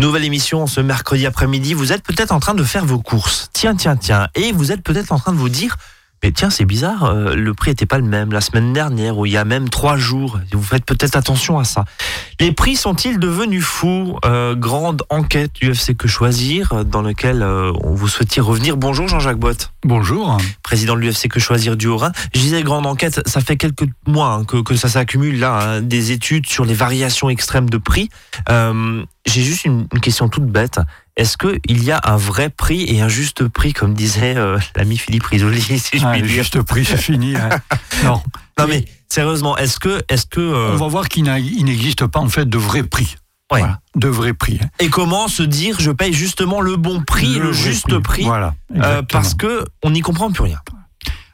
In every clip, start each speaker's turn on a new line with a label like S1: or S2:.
S1: Nouvelle émission ce mercredi après-midi. Vous êtes peut-être en train de faire vos courses. Tiens, tiens, tiens. Et vous êtes peut-être en train de vous dire, mais tiens, c'est bizarre, euh, le prix n'était pas le même la semaine dernière ou il y a même trois jours. Vous faites peut-être attention à ça. Les prix sont-ils devenus fous euh, Grande enquête du FC Que Choisir euh, dans lequel on vous souhaitait revenir. Bonjour Jean-Jacques Botte.
S2: Bonjour.
S1: Président de l'UFC Que Choisir du Haut-Rhin. Je disais grande enquête, ça fait quelques mois hein, que, que, ça s'accumule là, hein, des études sur les variations extrêmes de prix. J'ai juste une, une question toute bête. Est-ce qu'il y a un vrai prix et un juste prix, comme disait euh, l'ami Philippe Risoli
S2: si je ah, Le juste prix, c'est fini. Hein.
S1: non. non, mais sérieusement, est-ce que, est-ce que
S2: euh, on va voir qu'il n'existe pas en fait de vrai prix.
S1: Ouais.
S2: de vrai prix. Hein.
S1: Et comment se dire je paye justement le bon prix, le, juste prix,
S2: voilà,
S1: euh, parce que on n'y comprend plus rien.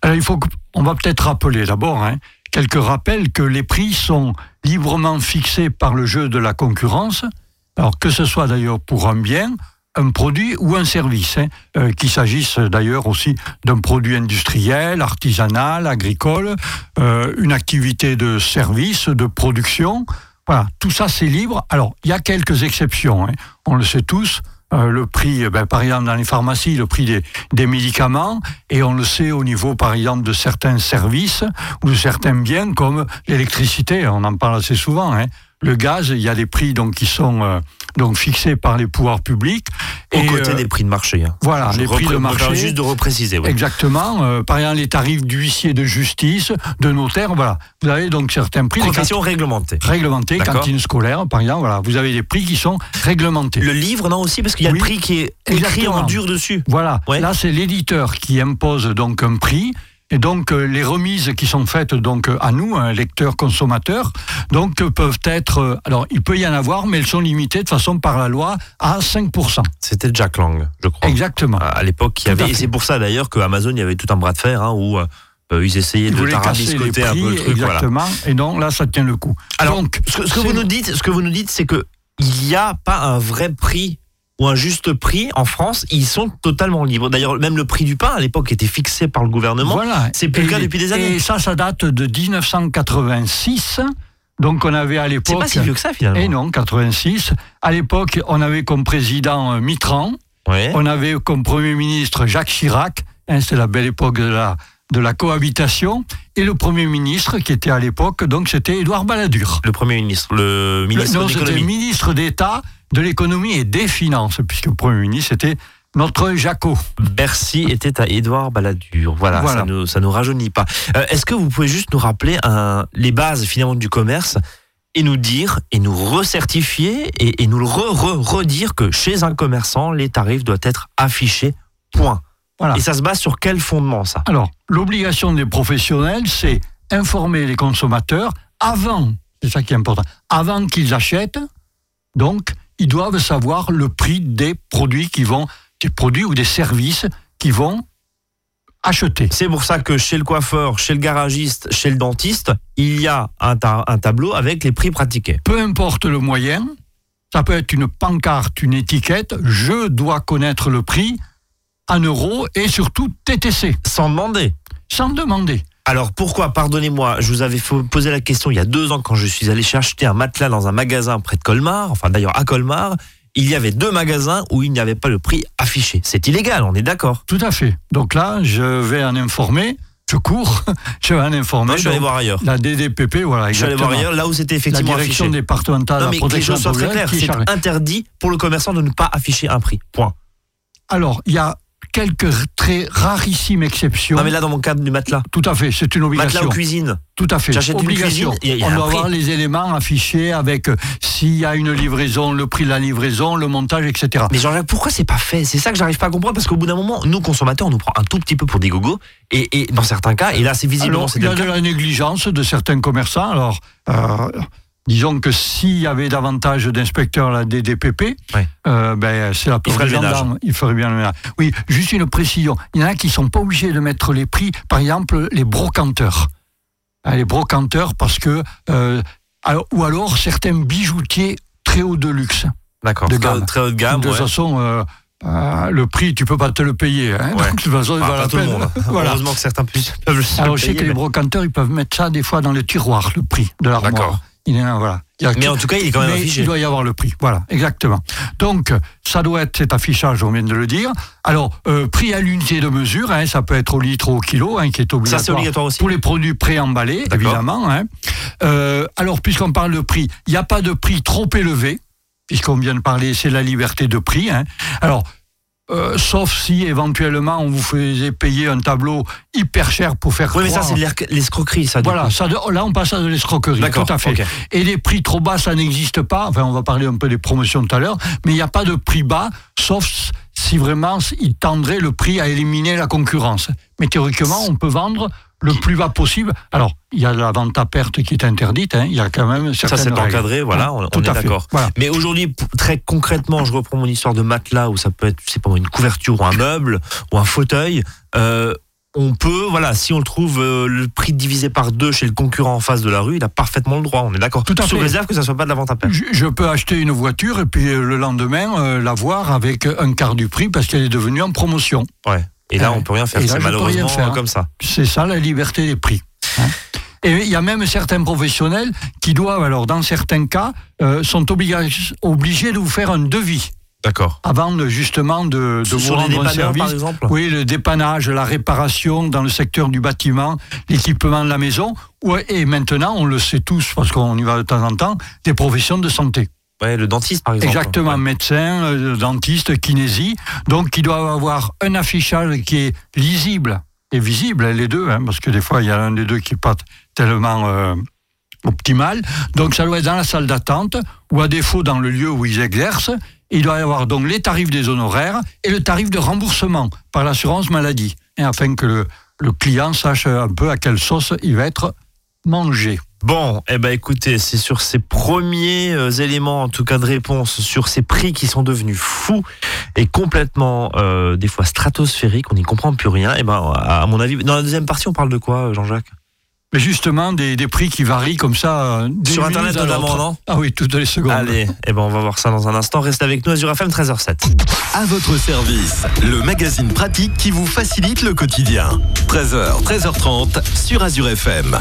S2: Alors il faut on va peut-être rappeler d'abord hein, quelques rappels que les prix sont librement fixés par le jeu de la concurrence. Alors que ce soit d'ailleurs pour un bien un produit ou un service, hein, euh, qu'il s'agisse d'ailleurs aussi d'un produit industriel, artisanal, agricole, euh, une activité de service, de production. Voilà, tout ça c'est libre. Alors, il y a quelques exceptions, hein. on le sait tous. Euh, le prix, ben, par exemple dans les pharmacies, le prix des, médicaments, et on le sait au niveau, par exemple, de certains services ou de certains biens comme l'électricité, on en parle assez souvent. Hein. Le gaz, il y a des prix donc qui sont euh, donc fixés par les pouvoirs publics.
S1: Aux côtés euh, des prix de marché. Hein.
S2: Voilà, les prix de marché.
S1: Juste de repréciser.
S2: Exactement. Euh, par exemple, les tarifs d'huissier de justice, de notaire, voilà. Vous avez donc certains prix.
S1: Profession réglementée.
S2: Réglementée, cantine scolaire, par exemple, voilà. Vous avez des prix qui sont réglementés.
S1: Le livre, non aussi, parce qu'il y a le prix qui est écrit en dur dessus.
S2: Voilà. Là, c'est l'éditeur qui impose donc un prix et donc euh, les remises qui sont faites donc à nous, un lecteur consommateur, donc peuvent être, euh, alors il peut y en avoir, mais elles sont limitées de façon par la loi à 5%.
S1: C'était Jack Lang, je crois.
S2: Exactement.
S1: À l'époque, il y avait, et c'est pour ça d'ailleurs que Amazon, il y avait tout un bras de fer hein, où euh, ils essayaient de tarabiscoter un peu le truc.
S2: Exactement. Et non, là, ça tient le coup.
S1: Alors, donc, ce, que, vous nous dites, ce que vous nous dites, c'est que il n'y a pas un vrai prix ou un juste prix en France, ils sont totalement libres. D'ailleurs, même le prix du pain à l'époque était fixé par le gouvernement.
S2: Voilà.
S1: C'est plus le cas depuis des années.
S2: Et ça, ça date de 1986. Donc on avait à l'époque.
S1: C'est pas si vieux que ça finalement.
S2: Et non, 86. À l'époque, on avait comme président euh, Mitran. On avait comme premier ministre Jacques Chirac. Hein, c'est la belle époque de la de la cohabitation et le premier ministre qui était à l'époque donc c'était Édouard Balladur.
S1: Le premier ministre, le ministre
S2: non, le ministre d'État de l'économie et des finances, puisque le Premier ministre était notre Jaco.
S1: Bercy était à Édouard Balladur. Voilà, ça ne nous, nous rajeunit pas. Euh, est-ce que vous pouvez juste nous rappeler les bases finalement du commerce et nous dire, et nous recertifier, et, et nous le redire que chez un commerçant, les tarifs doivent être affichés, point. Voilà. Et ça se base sur quel fondement ça?
S2: Alors, l'obligation des professionnels, c'est informer les consommateurs avant, c'est ça qui est important, avant qu'ils achètent, donc ils doivent savoir le prix des produits qui vont, des produits ou des services qui vont acheter.
S1: C'est pour ça que chez le coiffeur, chez le garagiste, chez le dentiste, il y a un, un tableau avec les prix pratiqués.
S2: Peu importe le moyen, ça peut être une pancarte, une étiquette, je dois connaître le prix en euros et surtout TTC.
S1: Sans demander.
S2: Sans demander.
S1: Alors pourquoi, pardonnez-moi, je vous avais posé la question il y a deux ans quand je suis allé chercher un matelas dans un magasin près de Colmar, enfin d'ailleurs à Colmar, il y avait deux magasins où il n'y avait pas le prix affiché. C'est illégal, on est d'accord
S2: Tout à fait. Donc là, je vais en informer. Je cours, je vais en informer.
S1: Moi, je suis allé voir ailleurs.
S2: La DDPP, voilà.
S1: Je suis allé voir ailleurs, là où c'était effectivement
S2: La direction départementale de la protection
S1: les très claires, c'est interdit pour le commerçant de ne pas afficher un prix. Point.
S2: Alors, il y a quelques très rarissimes exceptions.
S1: Non, mais là, dans mon cadre du matelas.
S2: Tout à fait, c'est une obligation.
S1: Matelas en cuisine.
S2: Tout à fait.
S1: J'achète une cuisine.
S2: On doit avoir les éléments affichés avec euh, s'il y a une livraison, le prix de la livraison, le montage, etc.
S1: Mais Jean-Jacques, pourquoi c'est pas fait? C'est ça que j'arrive pas à comprendre parce qu'au bout d'un moment, nous consommateurs, on nous prend un tout petit peu pour des gogos et, et dans certains cas, et là, c'est visiblement.
S2: il y a de la négligence de certains commerçants. Alors. Euh, Disons que s'il y avait davantage d'inspecteurs à la DDPP, euh, ben, c'est la
S1: il gendarme,
S2: il ferait bien le ménage. Oui, juste une précision. Il y en a qui ne sont pas obligés de mettre les prix, par exemple, les brocanteurs. Ah, les brocanteurs, parce que. Euh, ou alors certains bijoutiers très haut de luxe.
S1: D'accord, très haut de gamme.
S2: De toute façon. Euh, le prix, tu peux pas te le payer. Hein. de toute façon,
S1: il va la peine. voilà. Heureusement que certains peuvent le
S2: Alors, je sais que les brocanteurs, ils peuvent mettre ça des fois dans le tiroir, le prix de l'armoire. Il est, voilà. Il y a
S1: Mais en tout cas, il est quand même affiché.
S2: il doit y avoir le prix. Voilà, exactement. Donc, ça doit être cet affichage, on vient de le dire. Alors, euh, prix à l'unité de mesure, hein, ça peut être au litre ou au kilo, hein, qui est obligatoire.
S1: Ça, c'est obligatoire aussi
S2: Pour les produits préemballés, évidemment. hein. Euh, alors, puisqu'on parle de prix, il n'y a pas de prix trop élevé, puisqu'on vient de parler, c'est la liberté de prix. Alors, euh, sauf si éventuellement on vous faisait payer un tableau hyper cher pour faire
S1: Oui, mais ça, c'est de l'escro- l'escroquerie, ça.
S2: voilà, ça, là on passe à de l'escroquerie, tout à fait. Et les prix trop bas, ça n'existe pas. Enfin, on va parler un peu des promotions tout à l'heure, mais il n'y a pas de prix bas, sauf si vraiment il tendrait le prix à éliminer la concurrence. Mais théoriquement, on peut vendre le plus bas possible. Alors, il y a la vente à perte qui est interdite, hein, il y a quand même
S1: Ça,
S2: certaines
S1: c'est
S2: règles.
S1: encadré, voilà, on,
S2: tout
S1: on est
S2: à fait.
S1: d'accord.
S2: Voilà.
S1: Mais aujourd'hui, très concrètement, je reprends mon histoire de matelas, où ça peut être, sais pas, une couverture ou un meuble ou un fauteuil. euh, on peut, voilà, si on le trouve euh, le prix divisé par deux chez le concurrent en face de la rue, il a parfaitement le droit, on est d'accord.
S2: Tout à
S1: Sous
S2: fait.
S1: réserve que ça soit pas de la vente à perte.
S2: Je, je peux acheter une voiture et puis euh, le lendemain euh, la voir avec un quart du prix parce qu'elle est devenue en promotion.
S1: Ouais. Et là,
S2: Ouais.
S1: on peut rien faire. C'est malheureusement
S2: faire.
S1: comme ça.
S2: C'est ça la liberté des prix. hein. Et il y a même certains professionnels qui doivent, alors dans certains cas, euh, sont obligés, obligés de vous faire un devis
S1: D'accord.
S2: avant de, justement de, de vous rendre un service.
S1: par exemple
S2: Oui, le dépannage, la réparation dans le secteur du bâtiment, l'équipement de la maison. Et maintenant, on le sait tous, parce qu'on y va de temps en temps, des professions de santé.
S1: Ouais, le dentiste, par exemple.
S2: Exactement,
S1: Ouais.
S2: médecin, euh, dentiste, kinésie. Donc, qui doivent avoir un affichage qui est lisible et visible, les deux, hein, parce que des fois, il y a un des deux qui n'est pas tellement euh, optimal. Donc, ça doit être dans la salle d'attente ou à défaut dans le lieu où ils exercent. Il doit y avoir donc les tarifs des honoraires et le tarif de remboursement par l'assurance maladie, hein, afin que le, le client sache un peu à quelle sauce il va être mangé.
S1: Bon, eh ben écoutez, c'est sur ces premiers euh, éléments, en tout cas de réponse, sur ces prix qui sont devenus fous et complètement, euh, des fois stratosphériques, on n'y comprend plus rien. Et ben, à mon avis, dans la deuxième partie, on parle de quoi, Jean-Jacques?
S2: Mais justement, des, des prix qui varient comme ça. euh,
S1: Sur Internet notamment, non?
S2: Ah oui, toutes les secondes.
S1: Allez, eh ben on va voir ça dans un instant. Restez avec nous, Azure FM 13h07.
S3: À votre service, le magazine pratique qui vous facilite le quotidien. 13h, 13h30 sur Azure FM.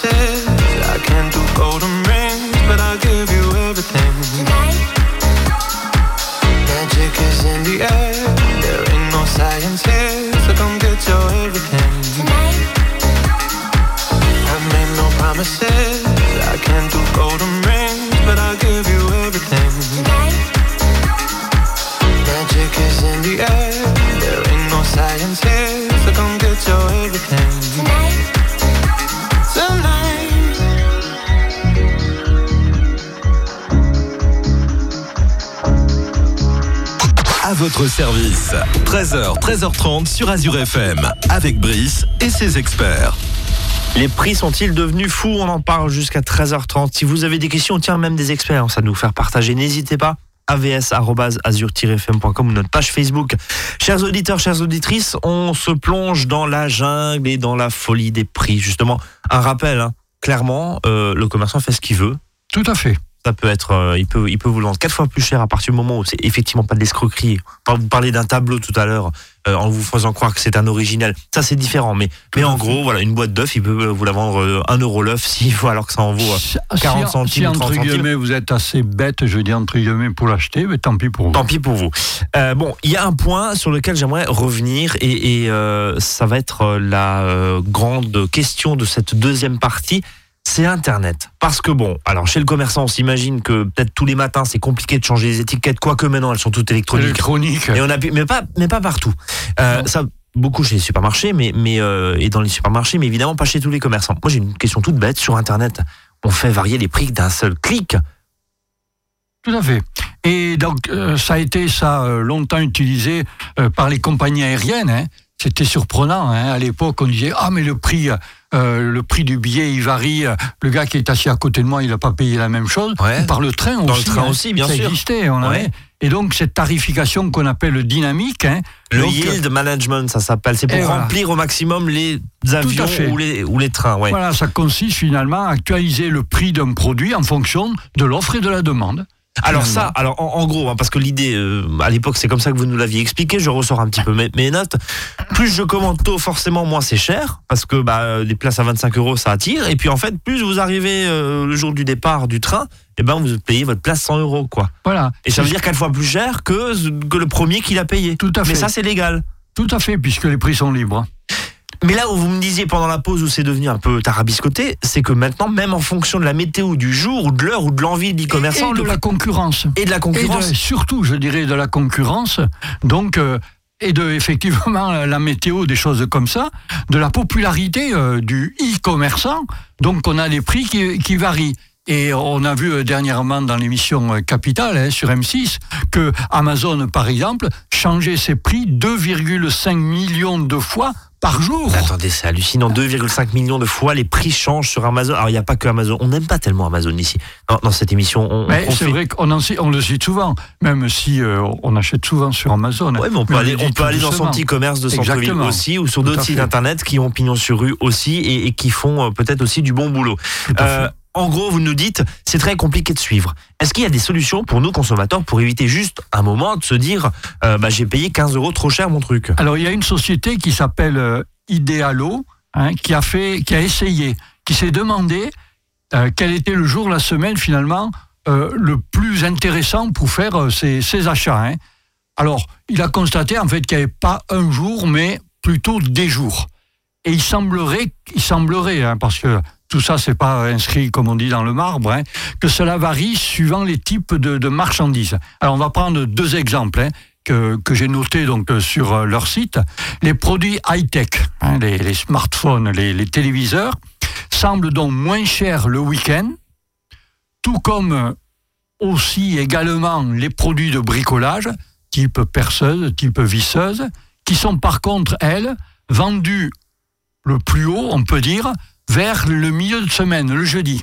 S4: promises. I can't do golden rings.
S3: 13h30 sur Azure FM. Avec Brice et ses experts.
S1: Les prix sont-ils devenus fous? On en parle jusqu'à 13h30. Si vous avez des questions, tiens, même des experts, ça nous faire partager. N'hésitez pas avs.azur-fm.com ou notre page Facebook. Chers auditeurs, chères auditrices, on se plonge dans la jungle et dans la folie des prix. Justement, un rappel, hein, clairement, euh, le commerçant fait ce qu'il veut.
S2: Tout à fait.
S1: Ça peut être, euh, il peut, il peut vous le vendre quatre fois plus cher à partir du moment où c'est effectivement pas de l'escroquerie. Vous parlez d'un tableau tout à l'heure euh, en vous faisant croire que c'est un original. Ça c'est différent, mais mais en gros voilà une boîte d'œufs, il peut vous la vendre euh, 1 euro l'œuf s'il faut alors que ça en vaut. euh,
S2: Si-
S1: 40
S2: si,
S1: centimes
S2: si,
S1: ou 30
S2: entre
S1: centimes.
S2: guillemets, vous êtes assez bête, je dis entre guillemets, pour l'acheter, mais tant pis pour vous.
S1: Tant pis pour vous. Euh, bon, il y a un point sur lequel j'aimerais revenir et, et, euh, ça va être euh, la euh, grande question de cette deuxième partie. C'est Internet. Parce que bon, alors chez le commerçant, on s'imagine que peut-être tous les matins c'est compliqué de changer les étiquettes, quoique maintenant elles sont toutes électroniques.
S2: Électronique.
S1: Et on appuie, mais pas, mais pas partout. Euh, ça, beaucoup chez les supermarchés, mais, mais euh, et dans les supermarchés, mais évidemment pas chez tous les commerçants. Moi, j'ai une question toute bête sur Internet. On fait varier les prix d'un seul clic.
S2: Tout à fait. Et donc, euh, ça a été ça longtemps utilisé par les compagnies aériennes. hein. C'était surprenant. hein. À l'époque, on disait ah mais le prix, euh, le prix du billet, il varie. Le gars qui est assis à côté de moi, il n'a pas payé la même chose.
S1: Ouais.
S2: Par le train
S1: Dans
S2: aussi.
S1: le train
S2: hein.
S1: aussi, bien
S2: ça
S1: sûr.
S2: existait. On
S1: Ouais.
S2: avait. Et donc cette tarification qu'on appelle dynamique. hein,
S1: Le
S2: donc,
S1: yield management, ça s'appelle. C'est pour
S2: voilà.
S1: remplir au maximum les avions ou les, ou les trains. Ouais.
S2: Voilà, ça consiste finalement à actualiser le prix d'un produit en fonction de l'offre et de la demande.
S1: Alors ça, alors en, en gros, hein, parce que l'idée, euh, à l'époque, c'est comme ça que vous nous l'aviez expliqué. Je ressors un petit peu mes, mes notes. Plus je commande tôt, forcément, moins c'est cher, parce que bah, des places à 25 euros, ça attire. Et puis en fait, plus vous arrivez euh, le jour du départ du train, et ben vous payez votre place 100 euros, quoi.
S2: Voilà.
S1: Et ça veut dire quatre fois plus cher que, que le premier qui l'a payé.
S2: Tout à
S1: Mais
S2: fait.
S1: ça, c'est légal.
S2: Tout à fait, puisque les prix sont libres.
S1: Mais là où vous me disiez pendant la pause où c'est devenu un peu tarabiscoté, c'est que maintenant, même en fonction de la météo du jour ou de l'heure ou de l'envie de l'e-commerçant
S2: et de
S1: le-
S2: la concurrence.
S1: et de la
S2: Et
S1: concurrence.
S2: de- surtout, je dirais, de la concurrence. Donc, euh, et de effectivement la météo, des choses comme ça, de la popularité euh, du e-commerçant. Donc, on a des prix qui, qui varient. Et on a vu euh, dernièrement dans l'émission euh, Capital hein, sur M6 que Amazon, par exemple, changeait ses prix 2,5 millions de fois par jour.
S1: Attendez, c'est hallucinant. 2,5 millions de fois les prix changent sur Amazon. Alors, il n'y a pas que Amazon. On n'aime pas tellement Amazon ici. Dans, dans cette émission, on,
S2: Mais c'est
S1: fait-
S2: vrai qu'on on le cite souvent, même si euh, on achète souvent sur Amazon.
S1: Ouais, mais on peut
S2: le
S1: aller,
S2: dit
S1: on
S2: tout
S1: peut aller dans son petit commerce de centre-ville aussi, ou sur d'autres sites internet qui ont pignon sur rue aussi et, et qui font euh, peut-être aussi du bon boulot.
S2: à
S1: Euh, en gros, vous nous dites, c'est très compliqué de suivre. Est-ce qu'il y a des solutions pour nous consommateurs pour éviter juste un moment de se dire, euh, bah, j'ai payé 15 euros trop cher mon truc?
S2: Alors, il y a une société qui s'appelle euh, Idealo, hein, qui a fait, qui a essayé, qui s'est demandé euh, quel était le jour, la semaine finalement, le plus intéressant pour faire ses, ses achats. hein. Alors, il a constaté en fait qu'il n'y avait pas un jour, mais plutôt des jours. Et il semblerait, il semblerait, hein, parce que tout ça c'est pas inscrit comme on dit dans le marbre, hein, que cela varie suivant les types de, marchandises. Alors on va prendre deux exemples hein, que, j'ai notés donc euh, sur euh, leur site. Les produits high-tech, hein, les, les smartphones, les, les téléviseurs, semblent donc moins chers le week-end, tout comme euh, aussi également les produits de bricolage, type perceuse, type visseuse, qui sont par contre, elles, vendus le plus haut, on peut dire, vers le milieu de semaine, le jeudi.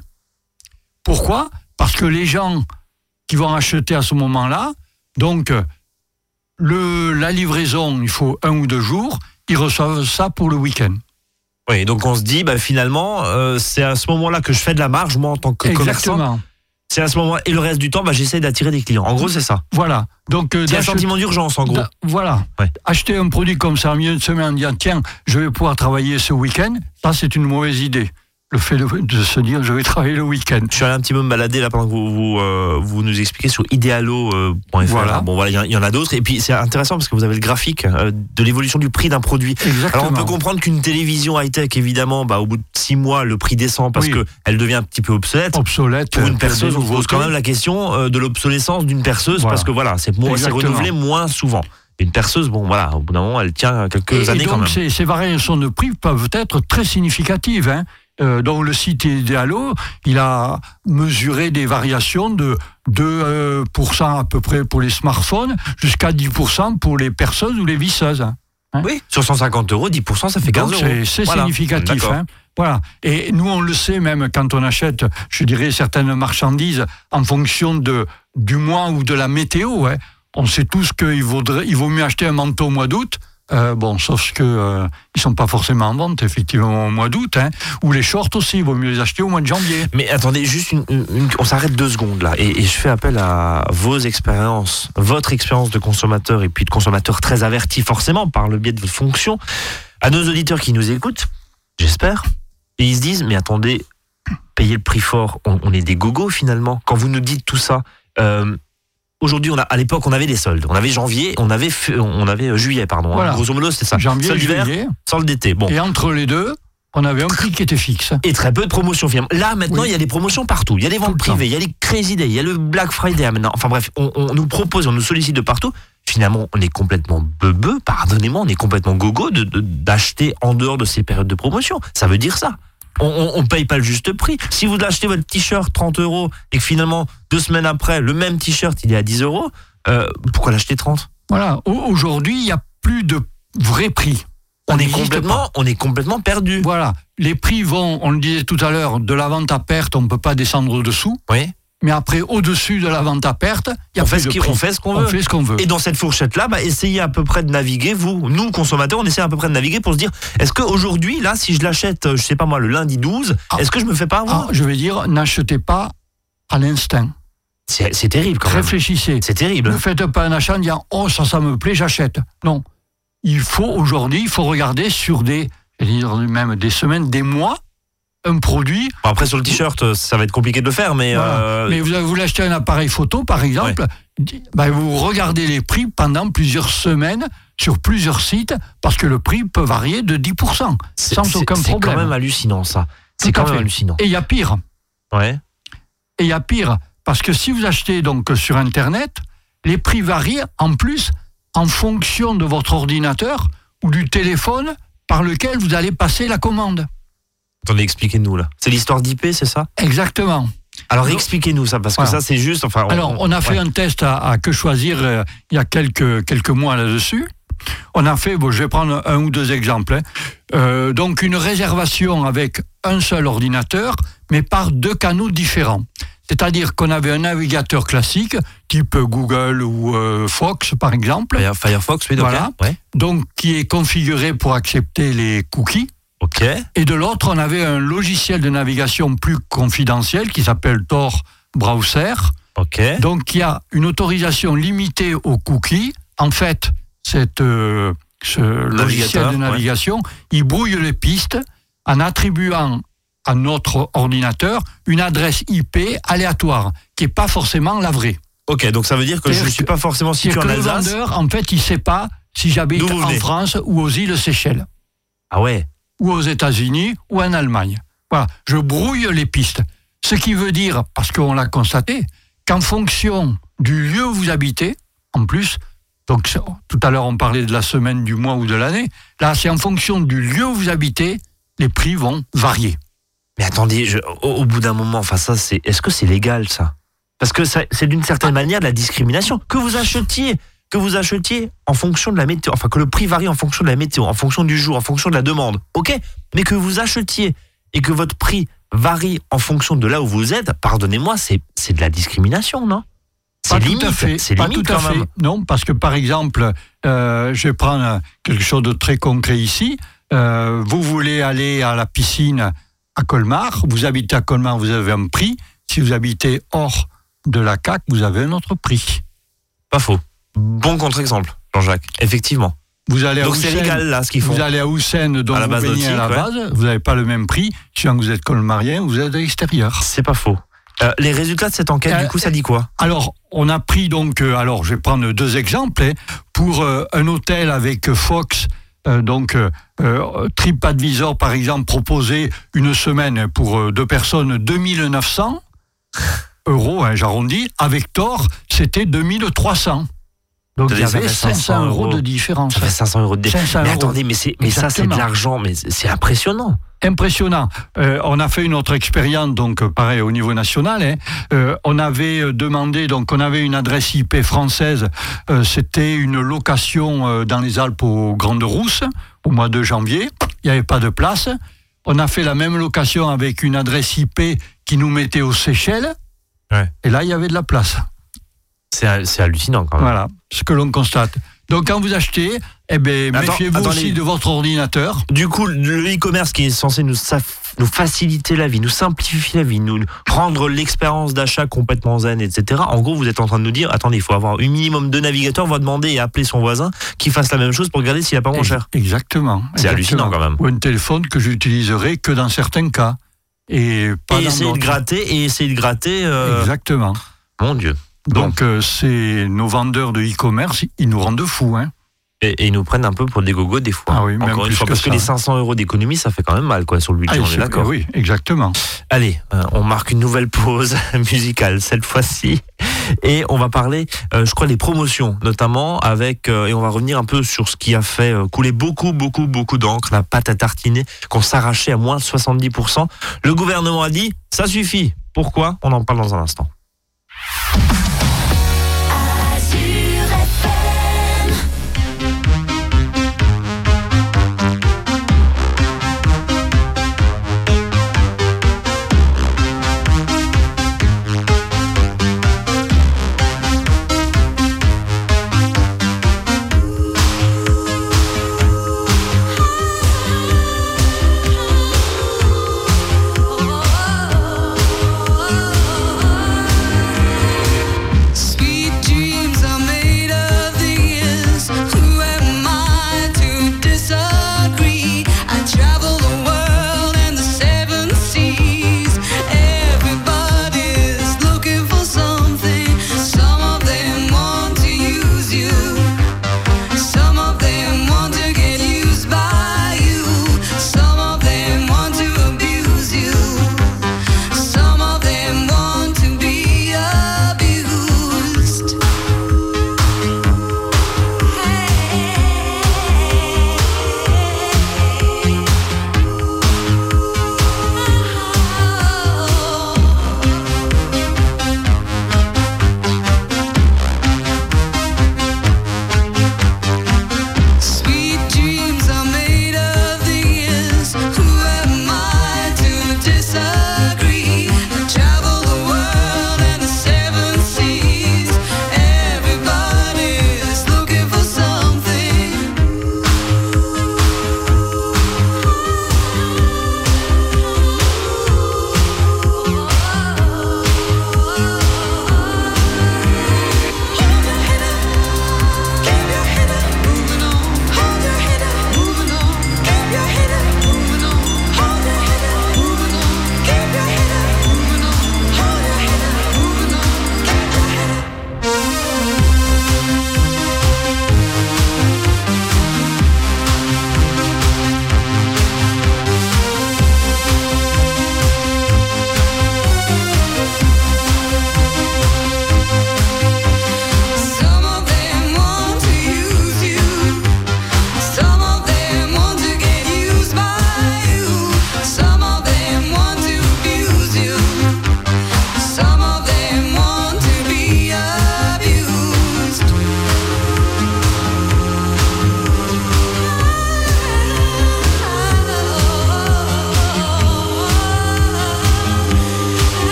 S2: Pourquoi? Parce que les gens qui vont acheter à ce moment-là, donc le, la livraison, il faut un ou deux jours, ils reçoivent ça pour le week-end.
S1: Oui, donc on se dit, bah, finalement, euh, c'est à ce moment-là que je fais de la marge, moi, en tant que commerçant. C'est à ce moment Et le reste du temps, bah, j'essaie d'attirer des clients. En gros, c'est ça.
S2: Voilà. Donc, euh,
S1: C'est un sentiment d'urgence, en gros.
S2: Da- Voilà.
S1: Ouais.
S2: Acheter un produit comme ça en milieu de semaine en disant tiens, je vais pouvoir travailler ce week-end, ça c'est une mauvaise idée. Le fait de, de se dire je vais travailler le week-end.
S1: Je suis allé un petit peu me balader là pendant que vous, vous, euh, vous nous expliquez sur idealo.fr.
S2: Voilà.
S1: Bon voilà, il y en- il y, en a d'autres. Et puis c'est intéressant parce que vous avez le graphique euh, de l'évolution du prix d'un produit.
S2: Exactement.
S1: Alors on peut comprendre qu'une télévision high-tech, évidemment, bah, au bout de six mois, le prix descend parce
S2: Oui.
S1: que elle devient un petit peu obsolète.
S2: obsolète.
S1: Pour
S2: euh,
S1: une perceuse, on se pose quand même la question euh, de l'obsolescence d'une perceuse
S2: Voilà.
S1: parce que voilà, c'est renouvelé moins souvent. Une perceuse, bon voilà, au bout d'un moment, elle tient quelques
S2: Et,
S1: années quand
S2: donc
S1: même.
S2: ces, ces variations de prix peuvent être très significatives. Hein. Euh, le site Idealo, il a mesuré des variations de 2% euh, à peu près pour les smartphones jusqu'à 10% pour les perceuses ou les visseuses. hein.
S1: Oui, sur 150 euros, 10%, ça fait 15
S2: Donc
S1: euros.
S2: c'est
S1: Voilà.
S2: significatif. Hein. Voilà. Et nous, on le sait même quand on achète, je dirais, certaines marchandises en fonction de, du mois ou de la météo. hein. On sait tous qu'il vaut mieux acheter un manteau au mois d'août. Euh, bon, sauf que euh, ils sont pas forcément en vente effectivement au mois d'août, hein. ou les shorts aussi, il vaut mieux les acheter au mois de janvier.
S1: Mais attendez, juste on s'arrête deux secondes là, et, je fais appel à vos expériences, votre expérience de consommateur et puis de consommateur très averti forcément par le biais de votre fonction, à nos auditeurs qui nous écoutent, j'espère, et ils se disent mais attendez, payer le prix fort, on, on est des gogos finalement. Quand vous nous dites tout ça, euh, aujourd'hui on a, à l'époque on avait des soldes, on avait janvier, on avait on avait euh, juillet pardon, hein.
S2: Voilà.
S1: grosso modo c'était ça,
S2: Janvier,
S1: solde d'hiver,
S2: juillet.
S1: solde d'été, bon.
S2: Et entre les deux, on avait un prix qui était fixe.
S1: Et très peu de promotions finalement. Là maintenant,
S2: Oui.
S1: il y a des promotions partout. Il y a des ventes privées, il y a les Crazy Day, il y a le Black Friday maintenant. Enfin bref, on, on nous propose, on nous sollicite de partout. Finalement, on est complètement beubeux, pardonnez-moi, on est complètement gogo de- de- d'acheter en dehors de ces périodes de promotion. Ça veut dire ça. On, on paye pas le juste prix. Si vous achetez votre t-shirt 30 euros et que finalement, deux semaines après, le même t-shirt, il est à 10 euros, euh, pourquoi l'acheter 30
S2: Voilà. Au- Aujourd'hui, il n'y a plus de vrai prix.
S1: on est, complètement, on est complètement perdu.
S2: Voilà, les prix vont, on le disait tout à l'heure, de la vente à perte, on ne peut pas descendre au-dessous,
S1: Oui.
S2: Mais après, au-dessus de la vente à perte, il y a
S1: On fait, ce on fait ce qu'on
S2: On
S1: veut.
S2: fait ce qu'on veut.
S1: Et dans cette fourchette-là, bah, essayez à peu près de naviguer, vous, nous, consommateurs, on essaie à peu près de naviguer pour se dire, est-ce qu'aujourd'hui, là, si je l'achète, euh, je sais pas moi, le lundi 12,
S2: Ah.
S1: est-ce que je me fais pas avoir
S2: Ah, je vais dire, n'achetez pas à l'instinct.
S1: C'est terrible quand même.
S2: Réfléchissez.
S1: C'est terrible.
S2: Ne faites pas un achat en disant, oh, ça, ça me plaît, j'achète. Non. Il faut, aujourd'hui, il faut regarder sur des, même des semaines, des mois, un produit
S1: Bon, après, sur le t-shirt, euh, ça va être compliqué de le faire, mais...
S2: Voilà.
S1: euh,
S2: Mais vous, vous voulez acheter un appareil photo, par exemple, ben, vous regardez les prix pendant plusieurs semaines sur plusieurs sites, parce que le prix peut varier de 10%,
S1: c'est-
S2: sans aucun
S1: C'est quand
S2: problème.
S1: même hallucinant, ça. C'est quand même hallucinant.
S2: Et il y a pire.
S1: Ouais.
S2: Et il y a pire, parce que si vous achetez donc sur Internet, les prix varient en plus en fonction de votre ordinateur ou du téléphone par lequel vous allez passer la commande.
S1: Attendez, expliquez-nous, là. C'est l'histoire d'IP, c'est ça?
S2: Exactement.
S1: Alors, expliquez-nous ça, parce que ça, c'est juste... Enfin,
S2: Alors, on a fait
S1: ouais.
S2: un test à, à Que Choisir euh, il y a quelques, quelques mois là-dessus. On a fait, bon, je vais prendre un ou deux exemples. hein. Euh, donc, une réservation avec un seul ordinateur, mais par deux canaux différents. C'est-à-dire qu'on avait un navigateur classique, type Google ou euh, Fox, par exemple,
S1: Fire- Firefox, oui, donc,
S2: Voilà.
S1: Ouais.
S2: donc qui est configuré pour accepter les cookies.
S1: Ok.
S2: Et de l'autre, on avait un logiciel de navigation plus confidentiel qui s'appelle Tor Browser,
S1: Ok.
S2: donc il y a une autorisation limitée aux cookies. En fait, cette, euh, ce logiciel de
S1: ouais.
S2: navigation, il brouille les pistes en attribuant à notre ordinateur une adresse IP aléatoire, qui n'est pas forcément la vraie.
S1: Ok, donc ça veut dire que je ne suis pas forcément situé en
S2: que le
S1: Alsace.
S2: vendeur, en fait, il ne sait pas si j'habite en. France ou aux îles Seychelles,
S1: Ah ouais.
S2: Ou aux États-Unis, ou en Allemagne. Voilà, je brouille les pistes. Ce qui veut dire, parce qu'on l'a constaté, qu'en fonction du lieu où vous habitez, en plus, donc tout à l'heure on parlait de la semaine, du mois ou de l'année, là c'est en fonction du lieu où vous habitez, les prix vont varier.
S1: Mais attendez, je- au, au bout d'un moment, enfin ça, c'est, est-ce que c'est légal ça? Parce que ça- c'est d'une certaine manière de la discrimination. Que vous achetiez, que vous achetiez en fonction de la météo, enfin que le prix varie en fonction de la météo, en fonction du jour, en fonction de la demande. Ok, mais que vous achetiez et que votre prix varie en fonction de là où vous êtes, pardonnez-moi, c'est, de la discrimination, non? C'est
S2: tout
S1: limite,
S2: à fait.
S1: c'est
S2: pas à fait. Non, parce que par exemple, euh, je vais prendre quelque chose de très concret ici. Euh, vous voulez aller à la piscine à Colmar, vous habitez à Colmar, vous avez un prix. Si vous habitez hors de la CAC, vous avez un autre prix.
S1: Pas faux. Bon contre-exemple, Jean-Jacques. Effectivement.
S2: Vous allez à
S1: Donc c'est légal là ce qu'ils font.
S2: Vous allez à Houssen, donc
S1: À la
S2: vous baignez à la base, vous n'avez pas le même prix. Si vous êtes colmarien, vous êtes à l'extérieur.
S1: C'est pas faux. Euh, les résultats de cette enquête,
S2: Euh,
S1: du coup, ça dit quoi?
S2: Alors, on a pris donc, euh, alors je vais prendre deux exemples, hein. pour euh, un hôtel avec Fox, euh, donc euh, euh, TripAdvisor par exemple proposait une semaine pour euh, deux personnes 2900 euros, hein, j'arrondis, avec Thor c'était 2300. Donc il y
S1: Ça fait
S2: avait
S1: 500
S2: 500 euros de différence.
S1: Ça fait 500 euros de
S2: 500
S1: Mais attendez, mais, ça, c'est de l'argent, mais c'est impressionnant.
S2: Impressionnant. Euh, on a fait une autre expérience, donc euh, pareil au niveau national. hein. Euh, on avait demandé, donc on avait une adresse IP française. Euh, C'était une location euh, dans les Alpes aux Grandes Rousses au mois de janvier. Il n'y avait pas de place. On a fait la même location avec une adresse IP qui nous mettait aux Seychelles.
S1: Ouais.
S2: Et là, il y avait de la place.
S1: C'est c'est hallucinant quand même.
S2: Voilà ce que l'on constate. Donc quand vous achetez, eh ben,
S1: Attends,
S2: méfiez-vous aussi de votre ordinateur.
S1: Du coup, le e-commerce qui est censé nous, saf- nous faciliter la vie, nous simplifier la vie, nous rendre l'expérience d'achat complètement zen, etc. En gros, vous êtes en train de nous dire, attendez, il faut avoir un minimum de navigateurs, on va demander et appeler son voisin qui fasse la même chose pour regarder s'il n'y a pas moins cher.
S2: Exactement.
S1: C'est
S2: exactement.
S1: hallucinant, quand même.
S2: Ou un téléphone que j'utiliserai que dans certains cas. Et pas
S1: Et
S2: dans
S1: essayer de gratter, et essayer de gratter. euh,
S2: Exactement.
S1: Mon Dieu.
S2: Donc, euh, c'est nos vendeurs de e-commerce, ils nous rendent fous. Hein.
S1: Et, et ils nous prennent un peu pour des gogos des fois.
S2: Ah oui, même
S1: Encore une fois, parce que les 500 euros d'économie, ça fait quand même mal quoi sur le budget,
S2: Ah,
S1: on est d'accord.
S2: Oui, exactement.
S1: Allez, euh, on marque une nouvelle pause musicale cette fois-ci et on va parler, euh, je crois, des promotions notamment avec euh, et on va revenir un peu sur ce qui a fait couler beaucoup, beaucoup, beaucoup d'encre, la pâte à tartiner qu'on s'arrachait à moins de 70%. Le gouvernement a dit ça suffit. Pourquoi? On en parle dans un instant.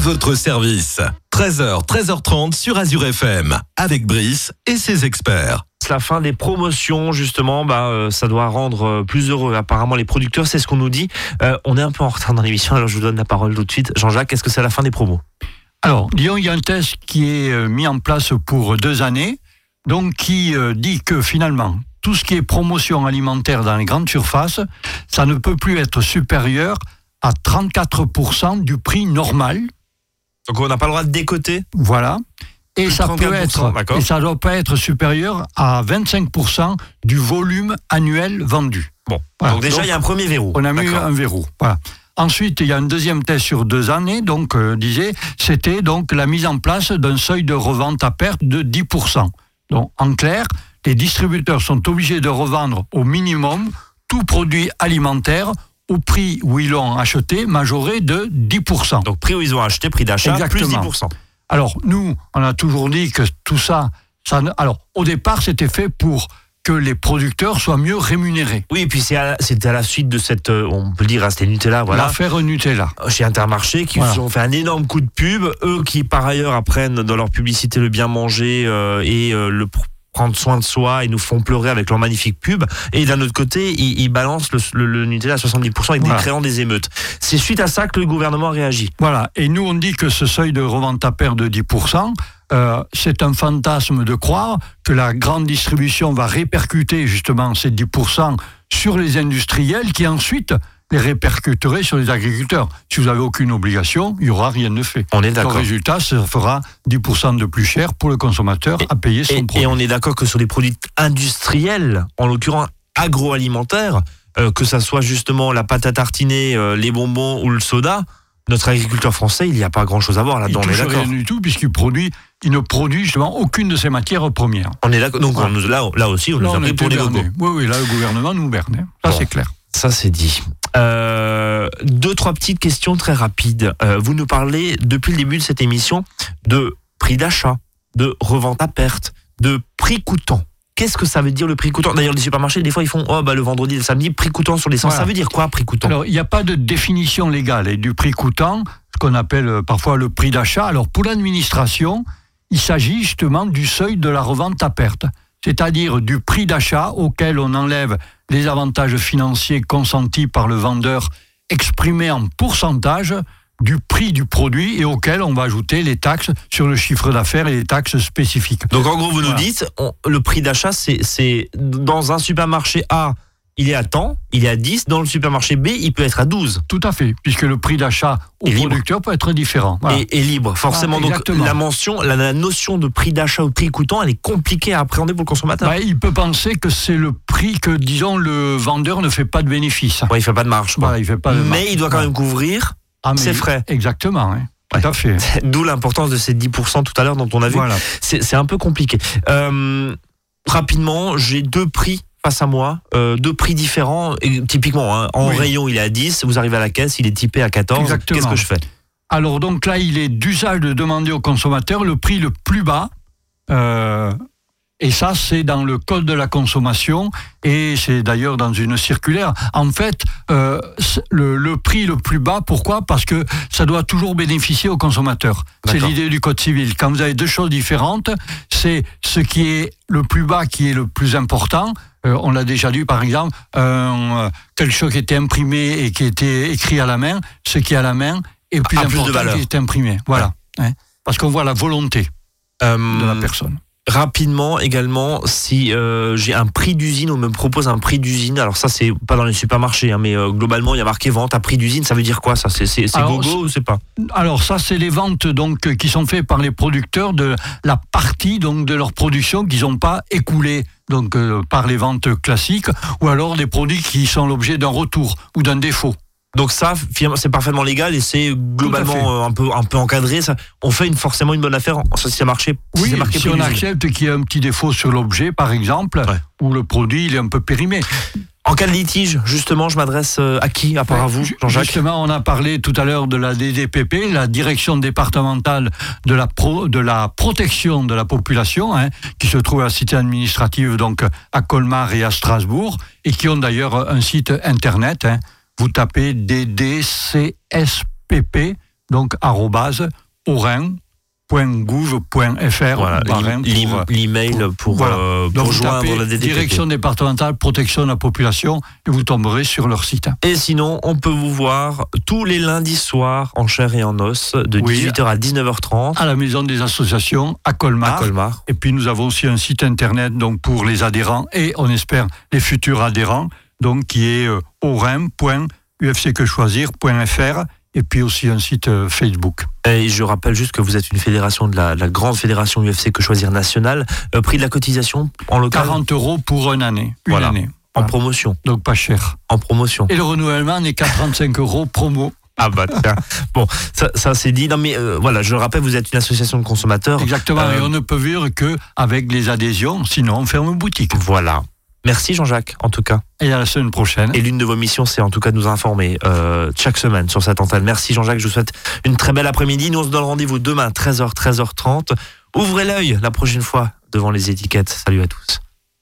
S3: Votre service. 13h, 13h30 sur Azure FM, avec Brice et ses experts.
S1: C'est la fin des promotions, justement, bah, euh, ça doit rendre euh, plus heureux. Apparemment, les producteurs, c'est ce qu'on nous dit. Euh, on est un peu en retard dans l'émission, alors je vous donne la parole tout de suite. Jean-Jacques, est-ce que c'est la fin des promos?
S2: Alors, disons, il y a un test qui est mis en place pour deux années, donc qui euh, dit que finalement, tout ce qui est promotion alimentaire dans les grandes surfaces, ça ne peut plus être supérieur à 34% du prix normal.
S1: Donc on n'a pas le droit de décoter
S2: Voilà. Et ça peut
S1: 34%,
S2: être,
S1: d'accord.
S2: et ça doit pas être supérieur à 25% du volume annuel vendu.
S1: Bon,
S2: Voilà.
S1: donc déjà,
S2: Donc,
S1: il y a un premier verrou.
S2: On a mis un verrou. Voilà. Ensuite, il y a un deuxième test sur deux années, donc euh, disait, c'était donc la mise en place d'un seuil de revente à perte de 10%. Donc, en clair, les distributeurs sont obligés de revendre au minimum tout produit alimentaire au prix où ils l'ont acheté, majoré de 10%.
S1: Donc prix où ils ont acheté, prix d'achat, plus
S2: Exactement.
S1: 10%.
S2: Alors, nous, on a toujours dit que tout ça, ça alors, au départ, c'était fait pour que les producteurs soient mieux rémunérés.
S1: Oui, et puis c'est à- la suite de cette, euh, on peut le dire, hein, c'était Nutella, voilà.
S2: L'affaire Nutella.
S1: chez Intermarché qui
S2: Voilà.
S1: ont fait un énorme coup de pub. Eux qui par ailleurs apprennent dans leur publicité le bien manger euh, et euh, le prendre soin de soi et nous font pleurer avec leur magnifique pub. Et d'un autre côté, ils, ils balancent le, le- le Nutella à 70% avec
S2: Voilà.
S1: des créants des émeutes. C'est suite à ça que le gouvernement a réagi.
S2: Voilà, et nous on dit que ce seuil de revente à de 10%, euh, c'est un fantasme de croire que la grande distribution va répercuter justement ces 10% sur les industriels qui ensuite les répercuteraient sur les agriculteurs. Si vous n'avez aucune obligation, il n'y aura rien de fait.
S1: On est
S2: Le
S1: d'accord.
S2: résultat, ça fera 10% de plus cher pour le consommateur à payer son
S1: Et,
S2: produit.
S1: et on est d'accord que sur les produits industriels, en l'occurrence agroalimentaires, euh, que ça soit justement la pâte à tartiner, euh, les bonbons ou le soda, notre agriculteur français, il n'y a pas grand-chose à voir
S2: il
S1: là-dedans. On est
S2: touche
S1: d'accord.
S2: rien du tout puisqu'il produit, il ne produit justement aucune de ces matières premières.
S1: On est d'accord. Donc on là, là aussi, on
S2: Là,
S1: nous a
S2: on
S1: pris pour des.
S2: Oui, oui, là, le gouvernement nous bernait. Ça,
S1: Bon.
S2: c'est clair.
S1: Ça, c'est dit. Euh, deux, trois petites questions très rapides. Euh, vous nous parlez, depuis le début de cette émission, de prix d'achat, de revente à perte, de prix coûtant. Qu'est-ce que ça veut dire le prix coûtant? D'ailleurs, les supermarchés, des fois, ils font oh, bah, le vendredi, le samedi, prix coûtant sur l'essence.
S2: Voilà.
S1: Ça veut dire quoi, prix coûtant?
S2: Alors, il n'y a pas de définition légale et du prix coûtant, ce qu'on appelle euh, parfois le prix d'achat. Alors, pour l'administration, il s'agit justement du seuil de la revente à perte, c'est-à-dire du prix d'achat auquel on enlève les avantages financiers consentis par le vendeur exprimés en pourcentage du prix du produit et auquel on va ajouter les taxes sur le chiffre d'affaires et les taxes spécifiques.
S1: Donc, en gros, vous nous dites, on- le prix d'achat, c'est dans un supermarché A, il est à temps, il est à 10. Dans le supermarché B, il peut être à 12.
S2: Tout à fait, puisque le prix d'achat au
S1: Et libre.
S2: producteur peut être différent. Voilà.
S1: et, et libre. Forcément,
S2: Ah,
S1: donc la mention, la, la notion de prix d'achat ou prix coûtant, elle est compliquée à appréhender pour le consommateur.
S2: Bah, il peut penser que c'est le prix que, disons, le vendeur ne fait pas de bénéfice.
S1: Ouais, il fait pas de marge.
S2: Voilà, il fait pas de
S1: Mais
S2: marge.
S1: il doit quand même couvrir,
S2: Ah, mais
S1: ses frais.
S2: Exactement, hein. tout à fait.
S1: d'où l'importance de ces 10% tout à l'heure dont on a vu.
S2: Voilà.
S1: C'est c'est un peu compliqué. Euh, rapidement, j'ai deux prix face à moi, euh, deux prix différents. Et typiquement, hein, en
S2: Oui.
S1: rayon, il est à 10, vous arrivez à la caisse, il est typé à 14.
S2: Exactement.
S1: Qu'est-ce que je fais?
S2: Alors donc là, il est d'usage de demander au consommateur le prix le plus bas. euh, et ça, c'est dans le code de la consommation et c'est d'ailleurs dans une circulaire. En fait, euh, le, le prix le plus bas, pourquoi? Parce que ça doit toujours bénéficier au consommateur. C'est l'idée du code civil. Quand vous avez deux choses différentes, c'est ce qui est le plus bas qui est le plus important. Euh, on l'a déjà lu, par exemple, euh, quelque chose qui était imprimé et qui était écrit à la main, ce qui est à la main est plus
S1: A plus de
S2: important
S1: valeur.
S2: qui est imprimé. Voilà. Hein. Parce qu'on voit la volonté
S1: Euh,
S2: de la personne.
S1: Rapidement également, si euh, j'ai un prix d'usine, on me propose un prix d'usine. Alors ça, c'est pas dans les supermarchés, hein, mais euh, globalement, il y a marqué vente à prix d'usine. Ça veut dire quoi ça? C'est gogo ou c'est pas?
S2: Alors ça, c'est les ventes donc euh, qui sont faites par les producteurs de la partie donc de leur production qu'ils n'ont pas écoulée donc euh, par les ventes classiques ou alors des produits qui sont l'objet d'un retour ou d'un défaut.
S1: Donc ça, c'est parfaitement légal et c'est globalement euh, un peu un peu encadré. Ça, on fait une, forcément une bonne affaire. Ça, si c'est marché, si
S2: Oui,
S1: marqué
S2: si on accepte qu'il y a un petit défaut sur l'objet, par exemple,
S1: Ouais.
S2: ou le produit il est un peu périmé.
S1: En cas de litige, justement, je m'adresse euh, à qui à part à vous, Jean-Jacques
S2: Justement, on a parlé tout à l'heure de la DDPP, la Direction départementale de la, pro- de la protection de la population, hein, qui se trouve à la cité administrative donc à Colmar et à Strasbourg, et qui ont d'ailleurs un site internet. hein. Vous tapez DDCSPP, donc arrobase orin.gouv.fr.
S1: Voilà,
S2: pour,
S1: l'email pour,
S2: voilà.
S1: euh, pour joindre la DDPP.
S2: Direction départementale protection de la population et vous tomberez sur leur site.
S1: Et sinon, on peut vous voir tous les lundis soirs en chair et en os, de
S2: Oui.
S1: 18h à 19h30
S2: À la maison des associations à Colmar.
S1: à Colmar.
S2: Et puis nous avons aussi un site internet donc pour les adhérents et on espère les futurs adhérents donc qui est euh, orim.ufcquechoisir.fr et puis aussi un site euh, Facebook.
S1: Et je rappelle juste que vous êtes une fédération de la, la grande fédération UFC que choisir nationale. Euh, prix de la cotisation en local
S2: 40 euros pour une année. Une
S1: Voilà.
S2: année.
S1: en
S2: Voilà.
S1: promotion.
S2: Donc pas cher.
S1: En promotion.
S2: Et le renouvellement n'est qu'à 35 euros promo.
S1: Ah bah tiens. Bon, ça, ça c'est dit. Non mais euh, voilà, je le rappelle, vous êtes une association de consommateurs.
S2: Exactement.
S1: Euh,
S2: Et on ne peut vivre que avec les adhésions, sinon on ferme boutique.
S1: Voilà. Merci Jean-Jacques, en tout cas.
S2: Et à la semaine prochaine.
S1: Et l'une de vos missions, c'est en tout cas de nous informer euh, chaque semaine sur cette antenne. Merci Jean-Jacques, je vous souhaite une très belle après-midi. Nous, on se donne rendez-vous demain, 13h, 13h30. Ouvrez l'œil la prochaine fois devant les étiquettes. Salut à tous.